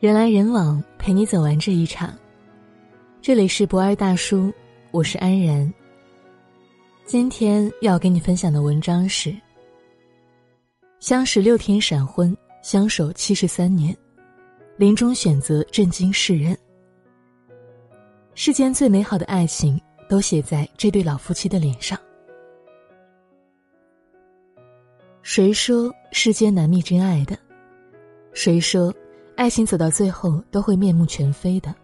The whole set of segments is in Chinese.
人来人往，陪你走完这一场。这里是博二大叔，我是安然。今天要给你分享的文章是：相识六天闪婚，相守七十三年，临终选择震惊世人。世间最美好的爱情，都写在这对老夫妻的脸上。谁说世间难觅真爱的？谁说？爱情走到最后都会面目全非的。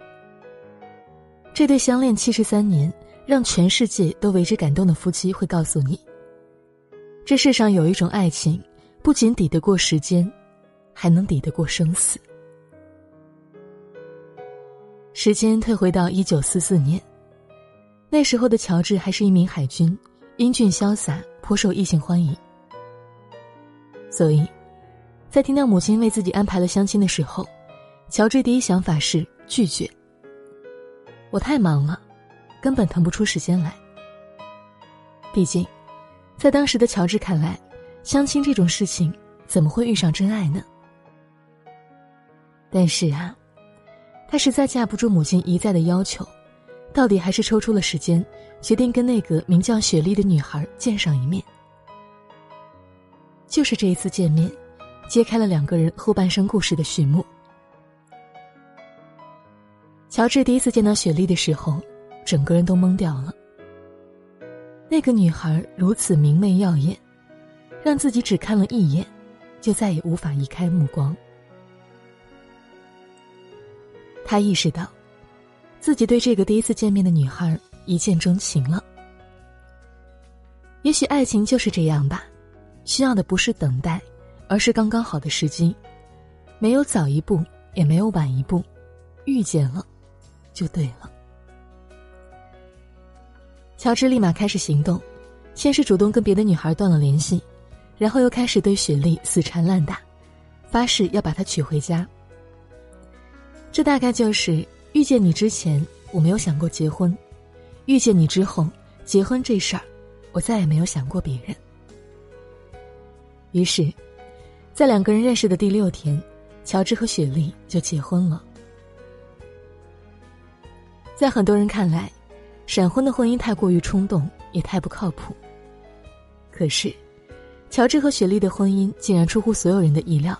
这对相恋七十三年，让全世界都为之感动的夫妻会告诉你：这世上有一种爱情，不仅抵得过时间，还能抵得过生死。时间退回到一九四四年，那时候的乔治还是一名海军，英俊潇洒，颇受异性欢迎，所以。在听到母亲为自己安排了相亲的时候，乔治第一想法是拒绝。我太忙了，根本腾不出时间来。毕竟，在当时的乔治看来，相亲这种事情怎么会遇上真爱呢？但是啊，他实在架不住母亲一再的要求，到底还是抽出了时间，决定跟那个名叫雪莉的女孩见上一面。就是这一次见面。揭开了两个人后半生故事的序幕。乔治第一次见到雪莉的时候，整个人都懵掉了。那个女孩如此明媚耀眼，让自己只看了一眼，就再也无法移开目光。他意识到，自己对这个第一次见面的女孩一见钟情了。也许爱情就是这样吧，需要的不是等待。而是刚刚好的时机，没有早一步，也没有晚一步，遇见了，就对了。乔治立马开始行动，先是主动跟别的女孩断了联系，然后又开始对雪莉死缠烂打，发誓要把她娶回家。这大概就是遇见你之前我没有想过结婚，遇见你之后结婚这事儿，我再也没有想过别人。于是。在两个人认识的第六天，乔治和雪莉就结婚了。在很多人看来，闪婚的婚姻太过于冲动，也太不靠谱。可是，乔治和雪莉的婚姻竟然出乎所有人的意料，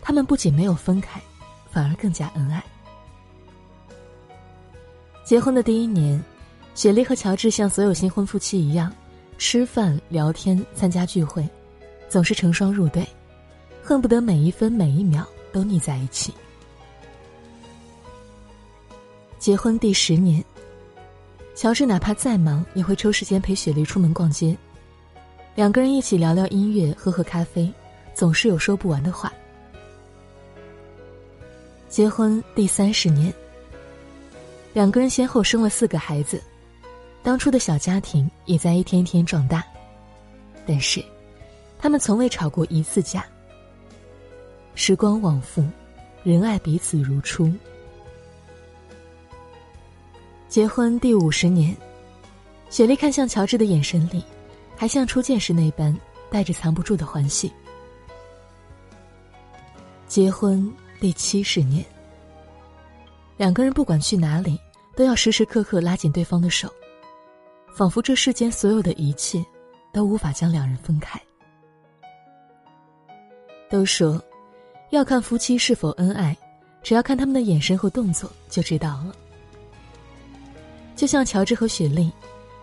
他们不仅没有分开，反而更加恩爱。结婚的第一年，雪莉和乔治像所有新婚夫妻一样，吃饭、聊天、参加聚会，总是成双入对。恨不得每一分每一秒都腻在一起。结婚第十年，乔治哪怕再忙，也会抽时间陪雪莉出门逛街，两个人一起聊聊音乐，喝喝咖啡，总是有说不完的话。结婚第三十年，两个人先后生了四个孩子，当初的小家庭也在一天一天壮大，但是，他们从未吵过一次架。时光往复，仁爱彼此如初。结婚第五十年，雪莉看向乔治的眼神里，还像初见时那般带着藏不住的欢喜。结婚第七十年，两个人不管去哪里，都要时时刻刻拉紧对方的手，仿佛这世间所有的一切，都无法将两人分开。都说。要看夫妻是否恩爱，只要看他们的眼神和动作就知道了。就像乔治和雪莉，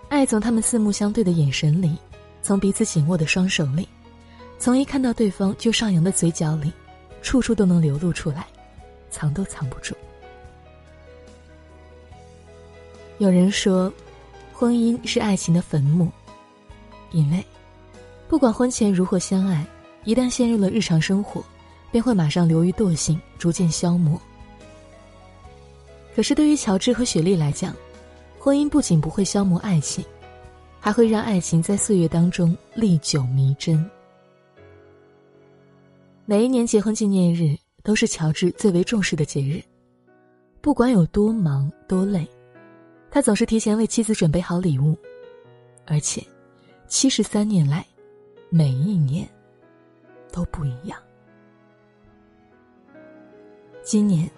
爱从他们四目相对的眼神里，从彼此紧握的双手里，从一看到对方就上扬的嘴角里，处处都能流露出来，藏都藏不住。有人说，婚姻是爱情的坟墓，因为不管婚前如何相爱，一旦陷入了日常生活。便会马上流于惰性，逐渐消磨。可是对于乔治和雪莉来讲，婚姻不仅不会消磨爱情，还会让爱情在岁月当中历久弥真。每一年结婚纪念日都是乔治最为重视的节日，不管有多忙多累，他总是提前为妻子准备好礼物，而且七十三年来，每一年都不一样。今年，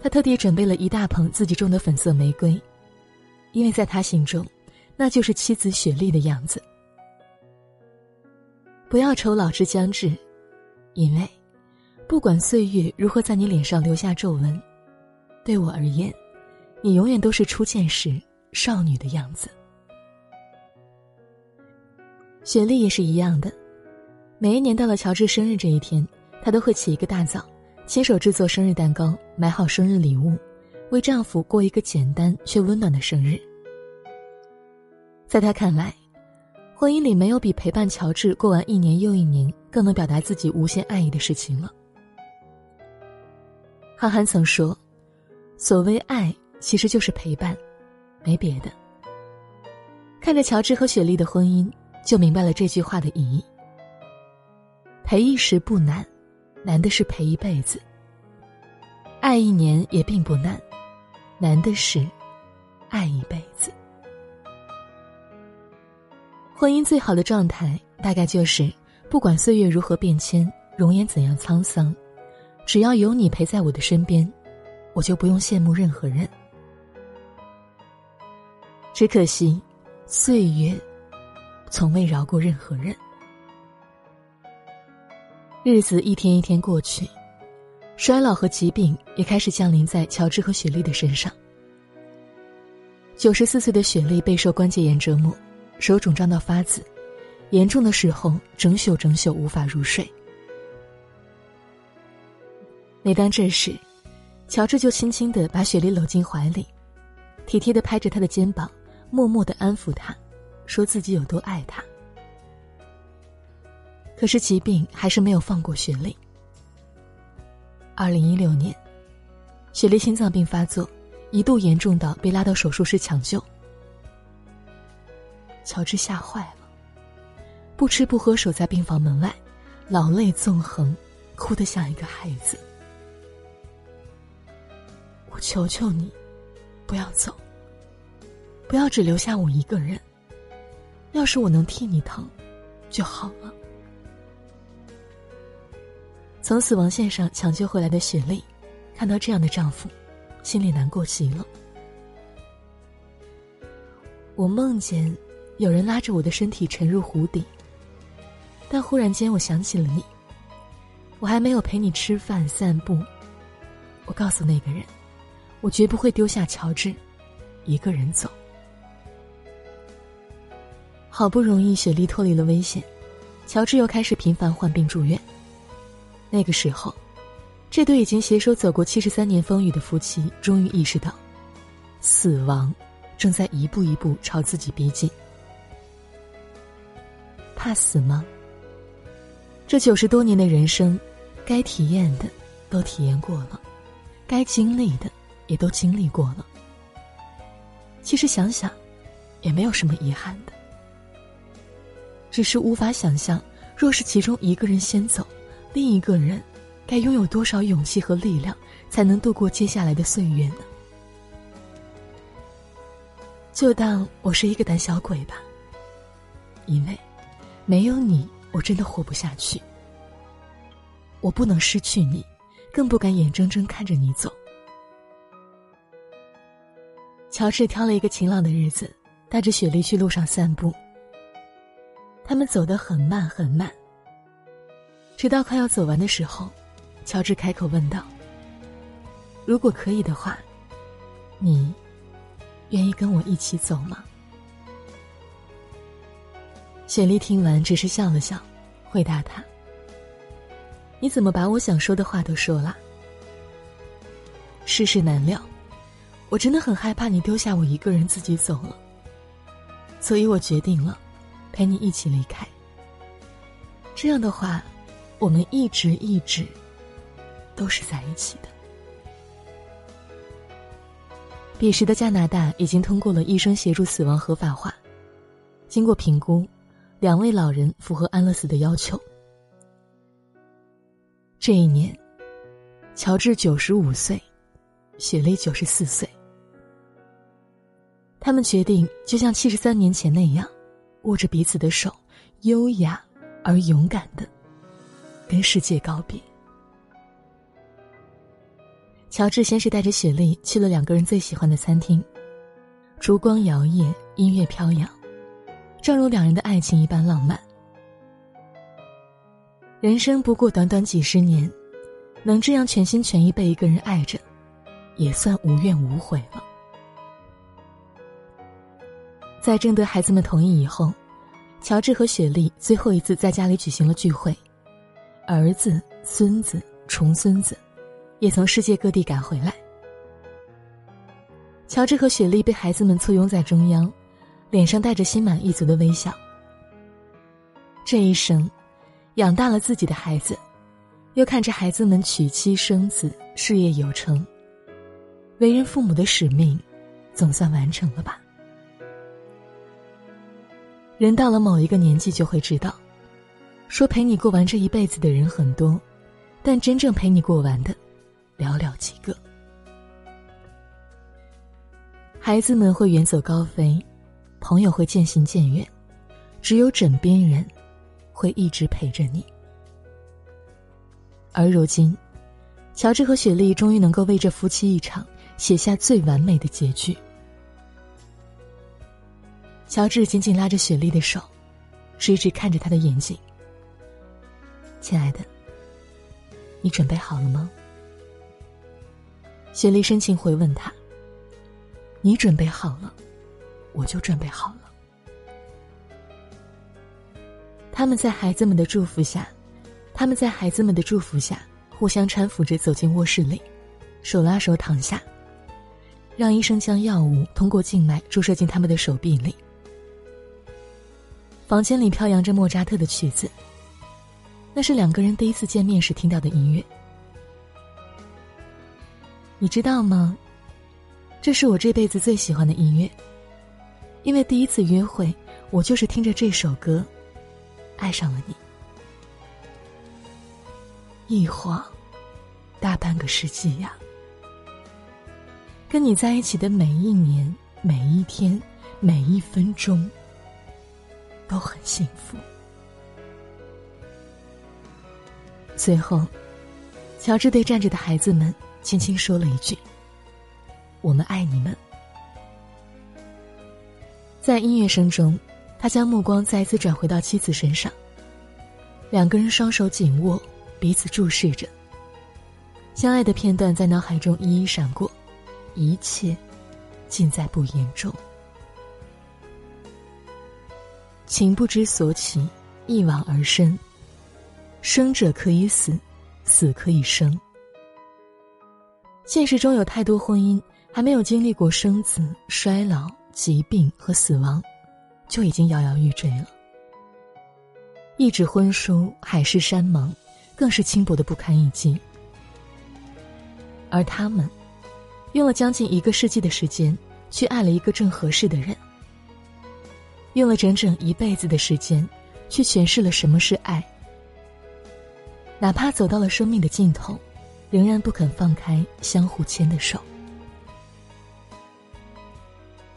他特地准备了一大捧自己种的粉色玫瑰，因为在他心中，那就是妻子雪莉的样子。不要愁老之将至，因为，不管岁月如何在你脸上留下皱纹，对我而言，你永远都是初见时少女的样子。雪莉也是一样的，每一年到了乔治生日这一天，她都会起一个大早，亲手制作生日蛋糕，买好生日礼物，为丈夫过一个简单却温暖的生日。在她看来。婚姻里没有比陪伴乔治过完一年又一年更能表达自己无限爱意的事情了。韩寒曾说：“所谓爱，其实就是陪伴，没别的。”看着乔治和雪莉的婚姻，就明白了这句话的意义。陪一时不难，难的是陪一辈子。爱一年也并不难，难的是爱一辈子。婚姻最好的状态，大概就是，不管岁月如何变迁，容颜怎样沧桑，只要有你陪在我的身边，我就不用羡慕任何人。只可惜，岁月，从未饶过任何人。日子一天一天过去，衰老和疾病也开始降临在乔治和雪莉的身上。九十四岁的雪莉备受关节炎折磨。手肿胀到发紫，严重的时候整宿整宿无法入睡。每当这时，乔治就轻轻的把雪莉搂进怀里，体贴的拍着她的肩膀，默默的安抚她，说自己有多爱她。可是疾病还是没有放过雪莉。二零一六年，雪莉心脏病发作，一度严重到被拉到手术室抢救。乔治吓坏了，不吃不喝守在病房门外，老泪纵横，哭得像一个孩子。我求求你，不要走，不要只留下我一个人。要是我能替你疼，就好了。从死亡线上抢救回来的雪莉，看到这样的丈夫，心里难过极了。我梦见。有人拉着我的身体沉入湖底，但忽然间我想起了你。我还没有陪你吃饭散步。我告诉那个人，我绝不会丢下乔治，一个人走。好不容易雪莉脱离了危险，乔治又开始频繁患病住院。那个时候，这对已经携手走过七十三年风雨的夫妻终于意识到，死亡正在一步一步朝自己逼近。怕死吗？这九十多年的人生，该体验的都体验过了，该经历的也都经历过了。其实想想，也没有什么遗憾的，只是无法想象，若是其中一个人先走，另一个人该拥有多少勇气和力量，才能度过接下来的岁月呢？就当我是一个胆小鬼吧，因为。没有你，我真的活不下去。我不能失去你，更不敢眼睁睁看着你走。乔治挑了一个晴朗的日子，带着雪莉去路上散步。他们走得很慢很慢，直到快要走完的时候，乔治开口问道：“如果可以的话，你愿意跟我一起走吗？”雪莉听完，只是笑了笑，回答他：“你怎么把我想说的话都说了？世事难料，我真的很害怕你丢下我一个人自己走了，所以我决定了，陪你一起离开。这样的话，我们一直一直都是在一起的。”彼时的加拿大已经通过了医生协助死亡合法化，经过评估。两位老人符合安乐死的要求。这一年，乔治九十五岁，雪莉九十四岁。他们决定，就像七十三年前那样，握着彼此的手，优雅而勇敢的跟世界告别。乔治先是带着雪莉去了两个人最喜欢的餐厅，烛光摇曳，音乐飘扬，正如两人的爱情一般浪漫。人生不过短短几十年，能这样全心全意被一个人爱着，也算无怨无悔了。在征得孩子们同意以后，乔治和雪莉最后一次在家里举行了聚会，儿子、孙子、重孙子，也从世界各地赶回来。乔治和雪莉被孩子们簇拥在中央，脸上带着心满意足的微笑。这一生，养大了自己的孩子，又看着孩子们娶妻生子、事业有成，为人父母的使命，总算完成了吧。人到了某一个年纪，就会知道，说陪你过完这一辈子的人很多，但真正陪你过完的，寥寥几个。孩子们会远走高飞，朋友会渐行渐远，只有枕边人，会一直陪着你。而如今，乔治和雪莉终于能够为这夫妻一场写下最完美的结局。乔治紧紧拉着雪莉的手，直直看着她的眼睛。亲爱的，你准备好了吗？雪莉深情回问他：“你准备好了，我就准备好了。”他们在孩子们的祝福下，他们在孩子们的祝福下，互相搀扶着走进卧室里，手拉手躺下，让医生将药物通过静脉注射进他们的手臂里。房间里飘扬着莫扎特的曲子，那是两个人第一次见面时听到的音乐。你知道吗？这是我这辈子最喜欢的音乐，因为第一次约会，我就是听着这首歌，爱上了你。一晃，大半个世纪呀！跟你在一起的每一年、每一天、每一分钟。都很幸福。最后，乔治对站着的孩子们轻轻说了一句：“我们爱你们。”在音乐声中，他将目光再次转回到妻子身上。两个人双手紧握，彼此注视着。相爱的片段在脑海中一一闪过，一切尽在不言中。情不知所起，一往而深。生者可以死，死可以生。现实中有太多婚姻还没有经历过生子、衰老、疾病和死亡，就已经摇摇欲坠了。一纸婚书，海誓山盟，更是轻薄的不堪一击。而他们，用了将近一个世纪的时间，去爱了一个正合适的人。用了整整一辈子的时间，去诠释了什么是爱。哪怕走到了生命的尽头，仍然不肯放开相互牵的手。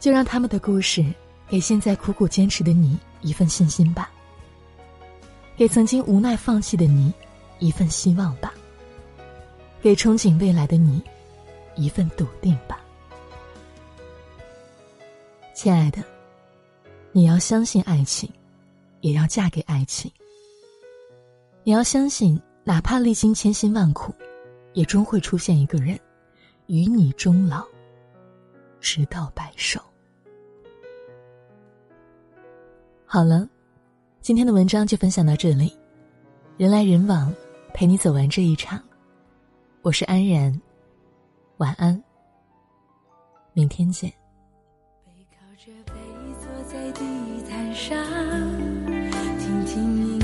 就让他们的故事，给现在苦苦坚持的你一份信心吧。给曾经无奈放弃的你，一份希望吧。给憧憬未来的你，一份笃定吧。亲爱的。你要相信爱情，也要嫁给爱情。你要相信，哪怕历经千辛万苦，也终会出现一个人，与你终老，直到白首。好了，今天的文章就分享到这里。人来人往，陪你走完这一场。我是安然，晚安，明天见。背靠着背，坐在地毯上，听听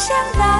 想到。